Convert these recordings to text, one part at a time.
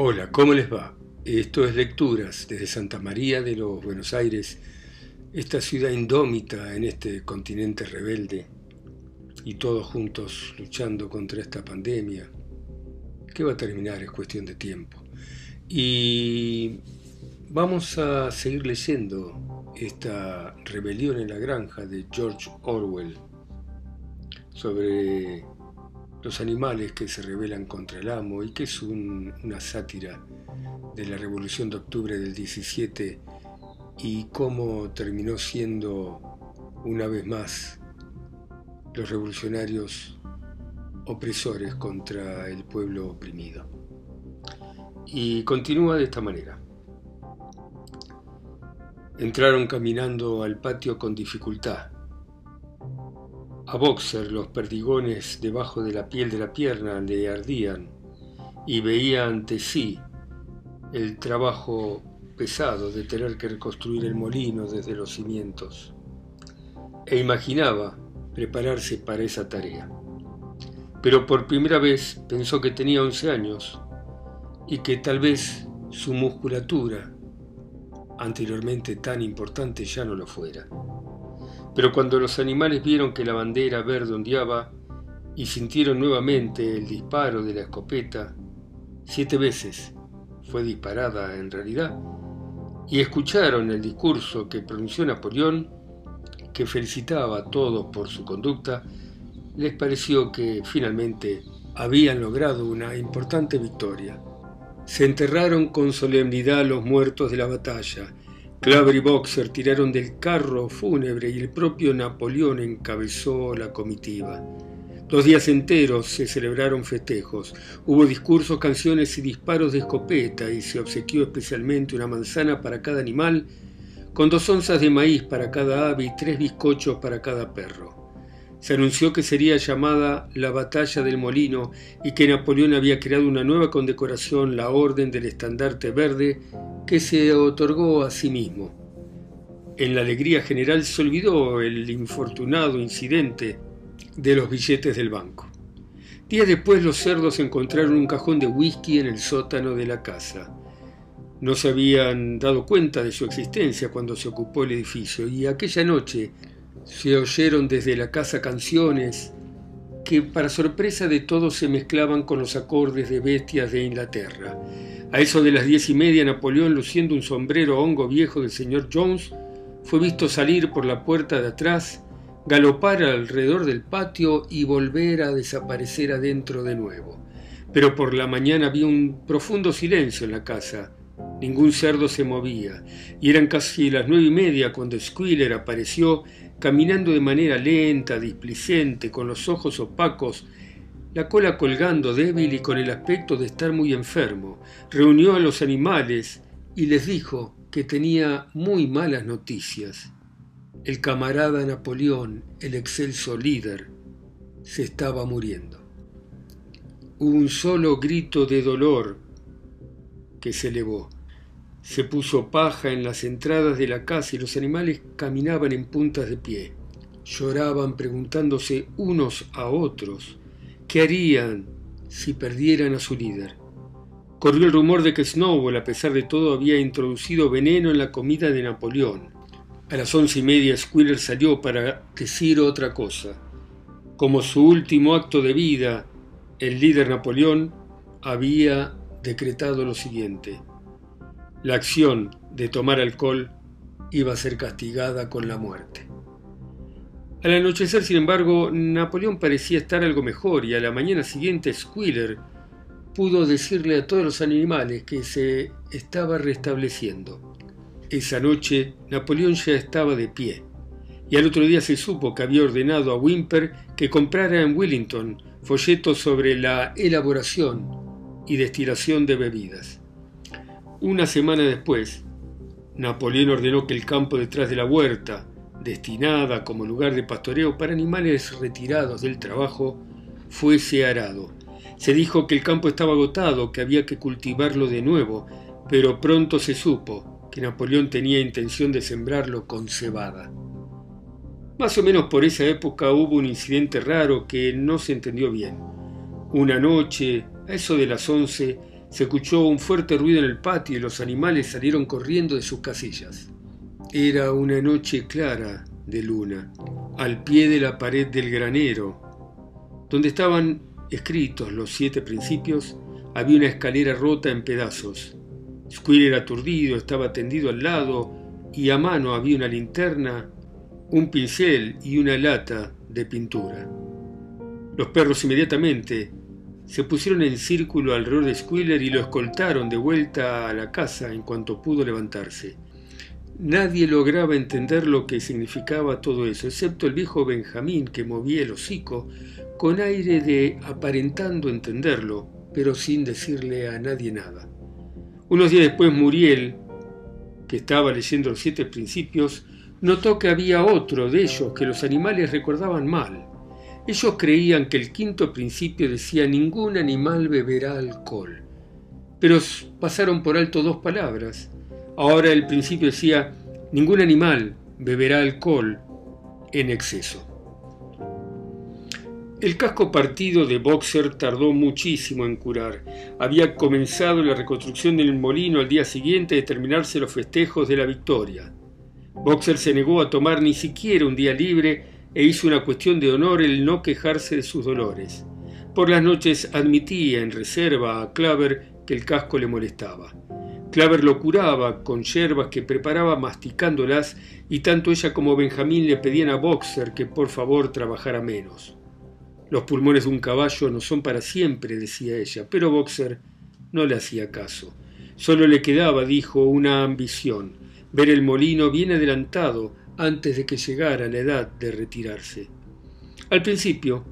Hola, ¿cómo les va? Esto es Lecturas desde Santa María de los Buenos Aires, esta ciudad indómita en este continente rebelde, y todos juntos luchando contra esta pandemia, que va a terminar, es cuestión de tiempo. Y vamos a seguir leyendo esta rebelión en la granja de George Orwell sobre los animales que se rebelan contra el amo y que es una sátira de la Revolución de Octubre del 17 y cómo terminó siendo una vez más los revolucionarios opresores contra el pueblo oprimido. Y continúa de esta manera. Entraron caminando al patio con dificultad a Boxer los perdigones debajo de la piel de la pierna le ardían y veía ante sí el trabajo pesado de tener que reconstruir el molino desde los cimientos e imaginaba prepararse para esa tarea. Pero por primera vez pensó que tenía 11 años y que tal vez su musculatura, anteriormente tan importante, ya no lo fuera. Pero cuando los animales vieron que la bandera verde ondeaba y sintieron nuevamente el disparo de la escopeta, siete veces fue disparada en realidad, y escucharon el discurso que pronunció Napoleón, que felicitaba a todos por su conducta, les pareció que finalmente habían logrado una importante victoria. Se enterraron con solemnidad los muertos de la batalla Claver y Boxer tiraron del carro fúnebre y el propio Napoleón encabezó la comitiva. Dos días enteros se celebraron festejos, hubo discursos, canciones y disparos de escopeta y se obsequió especialmente una manzana para cada animal, con dos onzas de maíz para cada ave y tres bizcochos para cada perro. Se anunció que sería llamada la Batalla del Molino y que Napoleón había creado una nueva condecoración, la Orden del Estandarte Verde, que se otorgó a sí mismo. En la alegría general se olvidó el infortunado incidente de los billetes del banco. Días después los cerdos encontraron un cajón de whisky en el sótano de la casa. No se habían dado cuenta de su existencia cuando se ocupó el edificio y aquella noche se oyeron desde la casa canciones que para sorpresa de todos se mezclaban con los acordes de bestias de Inglaterra. A eso de las diez y media, Napoleón, luciendo un sombrero hongo viejo del señor Jones, fue visto salir por la puerta de atrás, galopar alrededor del patio y volver a desaparecer adentro de nuevo. Pero por la mañana había un profundo silencio en la casa. Ningún cerdo se movía, y eran casi las nueve y media cuando Squiller apareció caminando de manera lenta, displicente, con los ojos opacos, la cola colgando débil y con el aspecto de estar muy enfermo. Reunió a los animales y les dijo que tenía muy malas noticias. El camarada Napoleón, el excelso líder, se estaba muriendo. Hubo un solo grito de dolor que se elevó. Se puso paja en las entradas de la casa y los animales caminaban en puntas de pie. Lloraban preguntándose unos a otros qué harían si perdieran a su líder. Corrió el rumor de que Snowball, a pesar de todo, había introducido veneno en la comida de Napoleón. A las once y media Squiller salió para decir otra cosa. Como su último acto de vida, el líder Napoleón había decretado lo siguiente. La acción de tomar alcohol iba a ser castigada con la muerte. Al anochecer, sin embargo, Napoleón parecía estar algo mejor y a la mañana siguiente Squiller pudo decirle a todos los animales que se estaba restableciendo. Esa noche Napoleón ya estaba de pie y al otro día se supo que había ordenado a Wimper que comprara en Wellington folletos sobre la elaboración y destilación de bebidas. Una semana después, Napoleón ordenó que el campo detrás de la huerta, destinada como lugar de pastoreo para animales retirados del trabajo, fuese arado. Se dijo que el campo estaba agotado, que había que cultivarlo de nuevo, pero pronto se supo que Napoleón tenía intención de sembrarlo con cebada. Más o menos por esa época hubo un incidente raro que no se entendió bien. Una noche, a eso de las once, Se escuchó un fuerte ruido en el patio y los animales salieron corriendo de sus casillas. Era una noche clara de luna, al pie de la pared del granero, donde estaban escritos los siete principios, había una escalera rota en pedazos. Squirrel aturdido estaba tendido al lado y a mano había una linterna, un pincel y una lata de pintura. Los perros inmediatamente se pusieron en círculo alrededor de Squiller y lo escoltaron de vuelta a la casa en cuanto pudo levantarse. Nadie lograba entender lo que significaba todo eso, excepto el viejo Benjamín que movía el hocico con aire de aparentando entenderlo, pero sin decirle a nadie nada. Unos días después Muriel, que estaba leyendo los siete principios, notó que había otro de ellos que los animales recordaban mal. Ellos creían que el quinto principio decía ningún animal beberá alcohol. Pero pasaron por alto dos palabras. Ahora el principio decía ningún animal beberá alcohol en exceso. El casco partido de Boxer tardó muchísimo en curar. Había comenzado la reconstrucción del molino al día siguiente de terminarse los festejos de la victoria. Boxer se negó a tomar ni siquiera un día libre e hizo una cuestión de honor el no quejarse de sus dolores. Por las noches admitía en reserva a Claver que el casco le molestaba. Claver lo curaba con yerbas que preparaba masticándolas y tanto ella como Benjamín le pedían a Boxer que por favor trabajara menos. Los pulmones de un caballo no son para siempre, decía ella, pero Boxer no le hacía caso. Solo le quedaba, dijo, una ambición, ver el molino bien adelantado antes de que llegara la edad de retirarse. Al principio,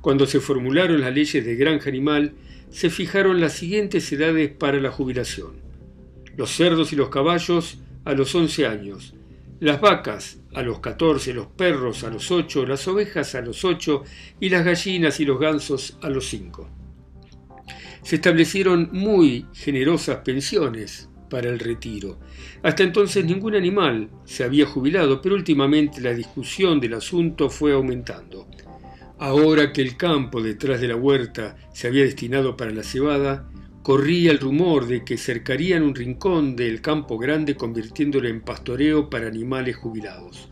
cuando se formularon las leyes de granja animal, se fijaron las siguientes edades para la jubilación. Los cerdos y los caballos a los 11 años, las vacas a los 14, los perros a los 8, las ovejas a los 8 y las gallinas y los gansos a los 5. Se establecieron muy generosas pensiones para el retiro. Hasta entonces ningún animal se había jubilado, pero últimamente la discusión del asunto fue aumentando. Ahora que el campo detrás de la huerta se había destinado para la cebada, corría el rumor de que cercarían un rincón del campo grande convirtiéndolo en pastoreo para animales jubilados.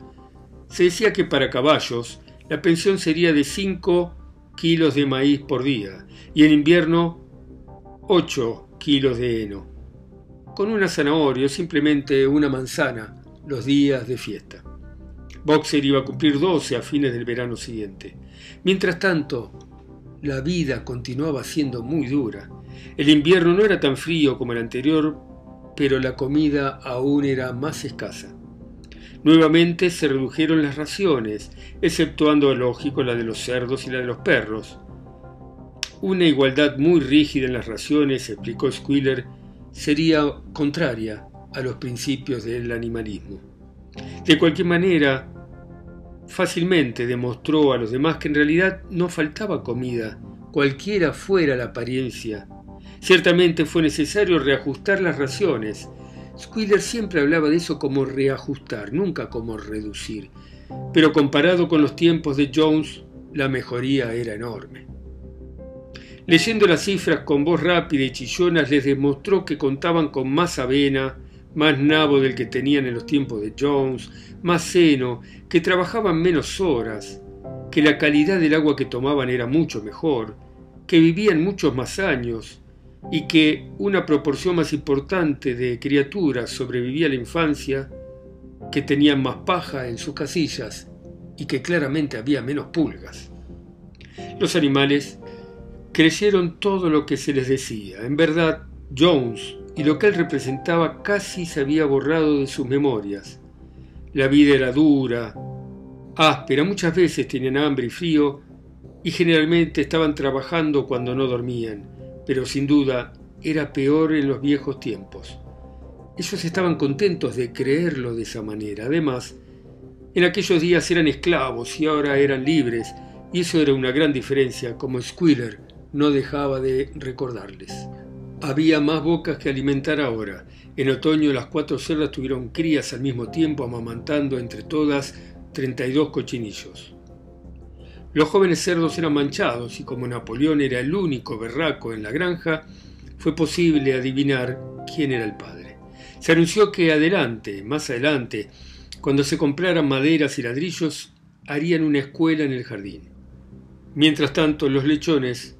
Se decía que para caballos la pensión sería de 5 kilos de maíz por día y en invierno 8 kilos de heno, con una zanahoria o simplemente una manzana los días de fiesta. Boxer iba a cumplir 12 a fines del verano siguiente. Mientras tanto, la vida continuaba siendo muy dura el invierno no era tan frío como el anterior, pero la comida aún era más escasa. Nuevamente se redujeron las raciones, exceptuando, lógico, la de los cerdos y la de los perros. Una igualdad muy rígida en las raciones, explicó Squiller, sería contraria a los principios del animalismo. De cualquier manera, fácilmente demostró a los demás que en realidad no faltaba comida, cualquiera fuera la apariencia Ciertamente fue necesario reajustar las raciones. Squiller siempre hablaba de eso como reajustar, nunca como reducir. Pero comparado con los tiempos de Jones, la mejoría era enorme. Leyendo las cifras con voz rápida y chillona, les demostró que contaban con más avena, más nabo del que tenían en los tiempos de Jones, más seno, que trabajaban menos horas, que la calidad del agua que tomaban era mucho mejor, que vivían muchos más años, y que una proporción más importante de criaturas sobrevivía a la infancia, que tenían más paja en sus casillas y que claramente había menos pulgas. Los animales creyeron todo lo que se les decía. En verdad, Jones y lo que él representaba casi se había borrado de sus memorias. La vida era dura, áspera, muchas veces tenían hambre y frío y generalmente estaban trabajando cuando no dormían pero sin duda era peor en los viejos tiempos. Ellos estaban contentos de creerlo de esa manera. Además, en aquellos días eran esclavos y ahora eran libres, y eso era una gran diferencia, como Squiller no dejaba de recordarles. Había más bocas que alimentar ahora. En otoño las cuatro cerdas tuvieron crías al mismo tiempo, amamantando entre todas 32 cochinillos. Los jóvenes cerdos eran manchados y como Napoleón era el único berraco en la granja, fue posible adivinar quién era el padre. Se anunció que adelante, más adelante, cuando se compraran maderas y ladrillos, harían una escuela en el jardín. Mientras tanto, los lechones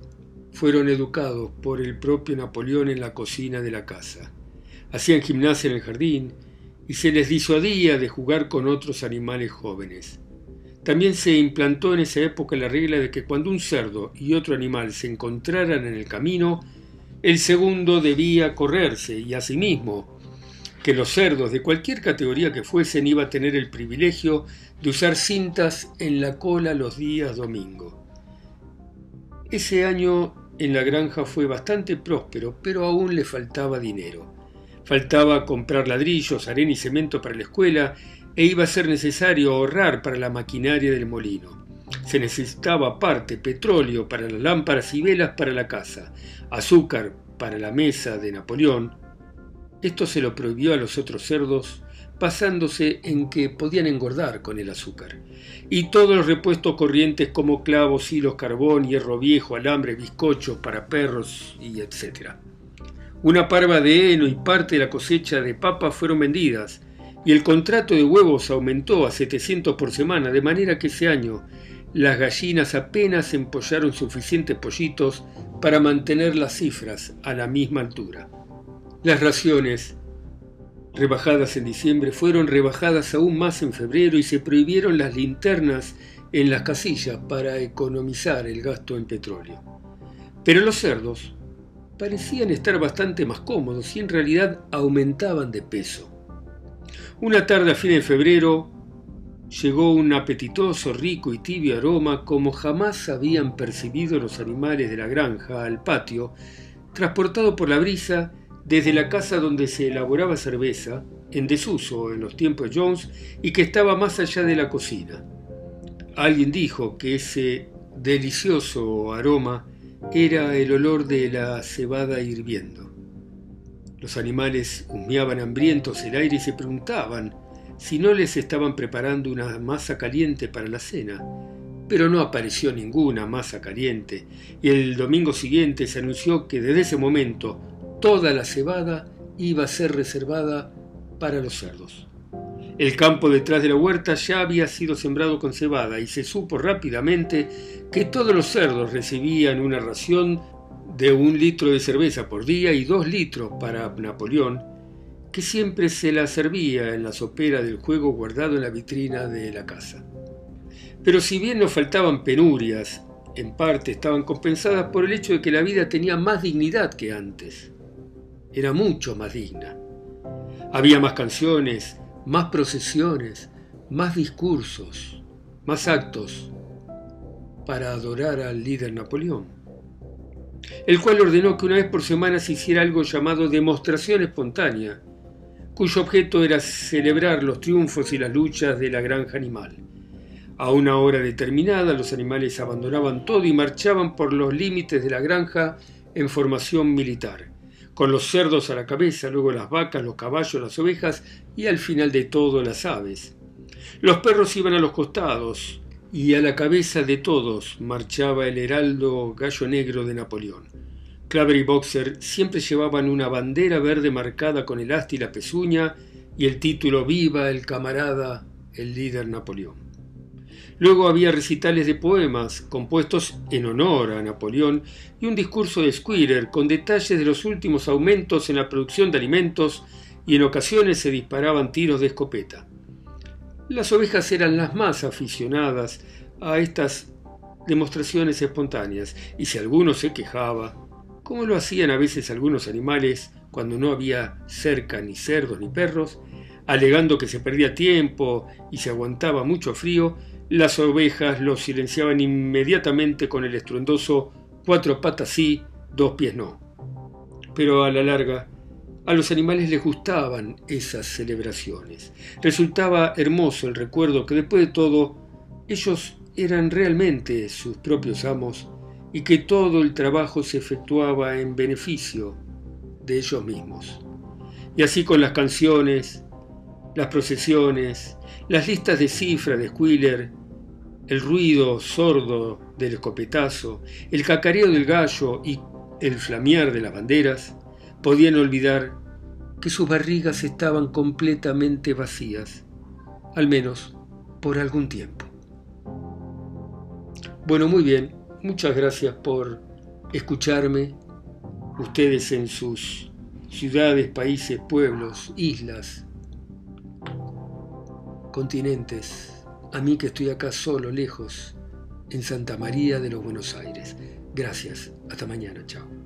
fueron educados por el propio Napoleón en la cocina de la casa. Hacían gimnasia en el jardín y se les disuadía de jugar con otros animales jóvenes. También se implantó en esa época la regla de que cuando un cerdo y otro animal se encontraran en el camino, el segundo debía correrse y asimismo que los cerdos de cualquier categoría que fuesen iba a tener el privilegio de usar cintas en la cola los días domingo. Ese año en la granja fue bastante próspero, pero aún le faltaba dinero. Faltaba comprar ladrillos, arena y cemento para la escuela e iba a ser necesario ahorrar para la maquinaria del molino. Se necesitaba aparte petróleo para las lámparas y velas para la casa, azúcar para la mesa de Napoleón. Esto se lo prohibió a los otros cerdos, basándose en que podían engordar con el azúcar. Y todos los repuestos corrientes como clavos, hilos, carbón, hierro viejo, alambre, bizcochos para perros y etc. Una parva de heno y parte de la cosecha de papa fueron vendidas, y el contrato de huevos aumentó a 700 por semana, de manera que ese año las gallinas apenas empollaron suficientes pollitos para mantener las cifras a la misma altura. Las raciones, rebajadas en diciembre, fueron rebajadas aún más en febrero y se prohibieron las linternas en las casillas para economizar el gasto en petróleo. Pero los cerdos parecían estar bastante más cómodos y en realidad aumentaban de peso. Una tarde a fin de febrero llegó un apetitoso, rico y tibio aroma como jamás habían percibido los animales de la granja al patio, transportado por la brisa desde la casa donde se elaboraba cerveza, en desuso en los tiempos Jones y que estaba más allá de la cocina. Alguien dijo que ese delicioso aroma era el olor de la cebada hirviendo. Los animales humeaban hambrientos el aire y se preguntaban si no les estaban preparando una masa caliente para la cena. Pero no apareció ninguna masa caliente, y el domingo siguiente se anunció que desde ese momento toda la cebada iba a ser reservada para los cerdos. El campo detrás de la huerta ya había sido sembrado con cebada y se supo rápidamente que todos los cerdos recibían una ración de un litro de cerveza por día y dos litros para Napoleón, que siempre se la servía en la sopera del juego guardado en la vitrina de la casa. Pero si bien nos faltaban penurias, en parte estaban compensadas por el hecho de que la vida tenía más dignidad que antes. Era mucho más digna. Había más canciones, más procesiones, más discursos, más actos para adorar al líder Napoleón el cual ordenó que una vez por semana se hiciera algo llamado demostración espontánea, cuyo objeto era celebrar los triunfos y las luchas de la granja animal. A una hora determinada los animales abandonaban todo y marchaban por los límites de la granja en formación militar, con los cerdos a la cabeza, luego las vacas, los caballos, las ovejas y al final de todo las aves. Los perros iban a los costados, y a la cabeza de todos marchaba el heraldo gallo negro de Napoleón. Claver y Boxer siempre llevaban una bandera verde marcada con el asta y la pezuña y el título Viva el camarada, el líder Napoleón. Luego había recitales de poemas compuestos en honor a Napoleón y un discurso de Squealer con detalles de los últimos aumentos en la producción de alimentos y en ocasiones se disparaban tiros de escopeta. Las ovejas eran las más aficionadas a estas demostraciones espontáneas, y si alguno se quejaba, como lo hacían a veces algunos animales cuando no había cerca ni cerdos ni perros, alegando que se perdía tiempo y se aguantaba mucho frío, las ovejas los silenciaban inmediatamente con el estruendoso cuatro patas sí, dos pies no. Pero a la larga a los animales les gustaban esas celebraciones. Resultaba hermoso el recuerdo que después de todo ellos eran realmente sus propios amos y que todo el trabajo se efectuaba en beneficio de ellos mismos. Y así con las canciones, las procesiones, las listas de cifras de Squiller, el ruido sordo del escopetazo, el cacareo del gallo y el flamear de las banderas, podían olvidar que sus barrigas estaban completamente vacías, al menos por algún tiempo. Bueno, muy bien, muchas gracias por escucharme, ustedes en sus ciudades, países, pueblos, islas, continentes, a mí que estoy acá solo, lejos, en Santa María de los Buenos Aires. Gracias, hasta mañana, chao.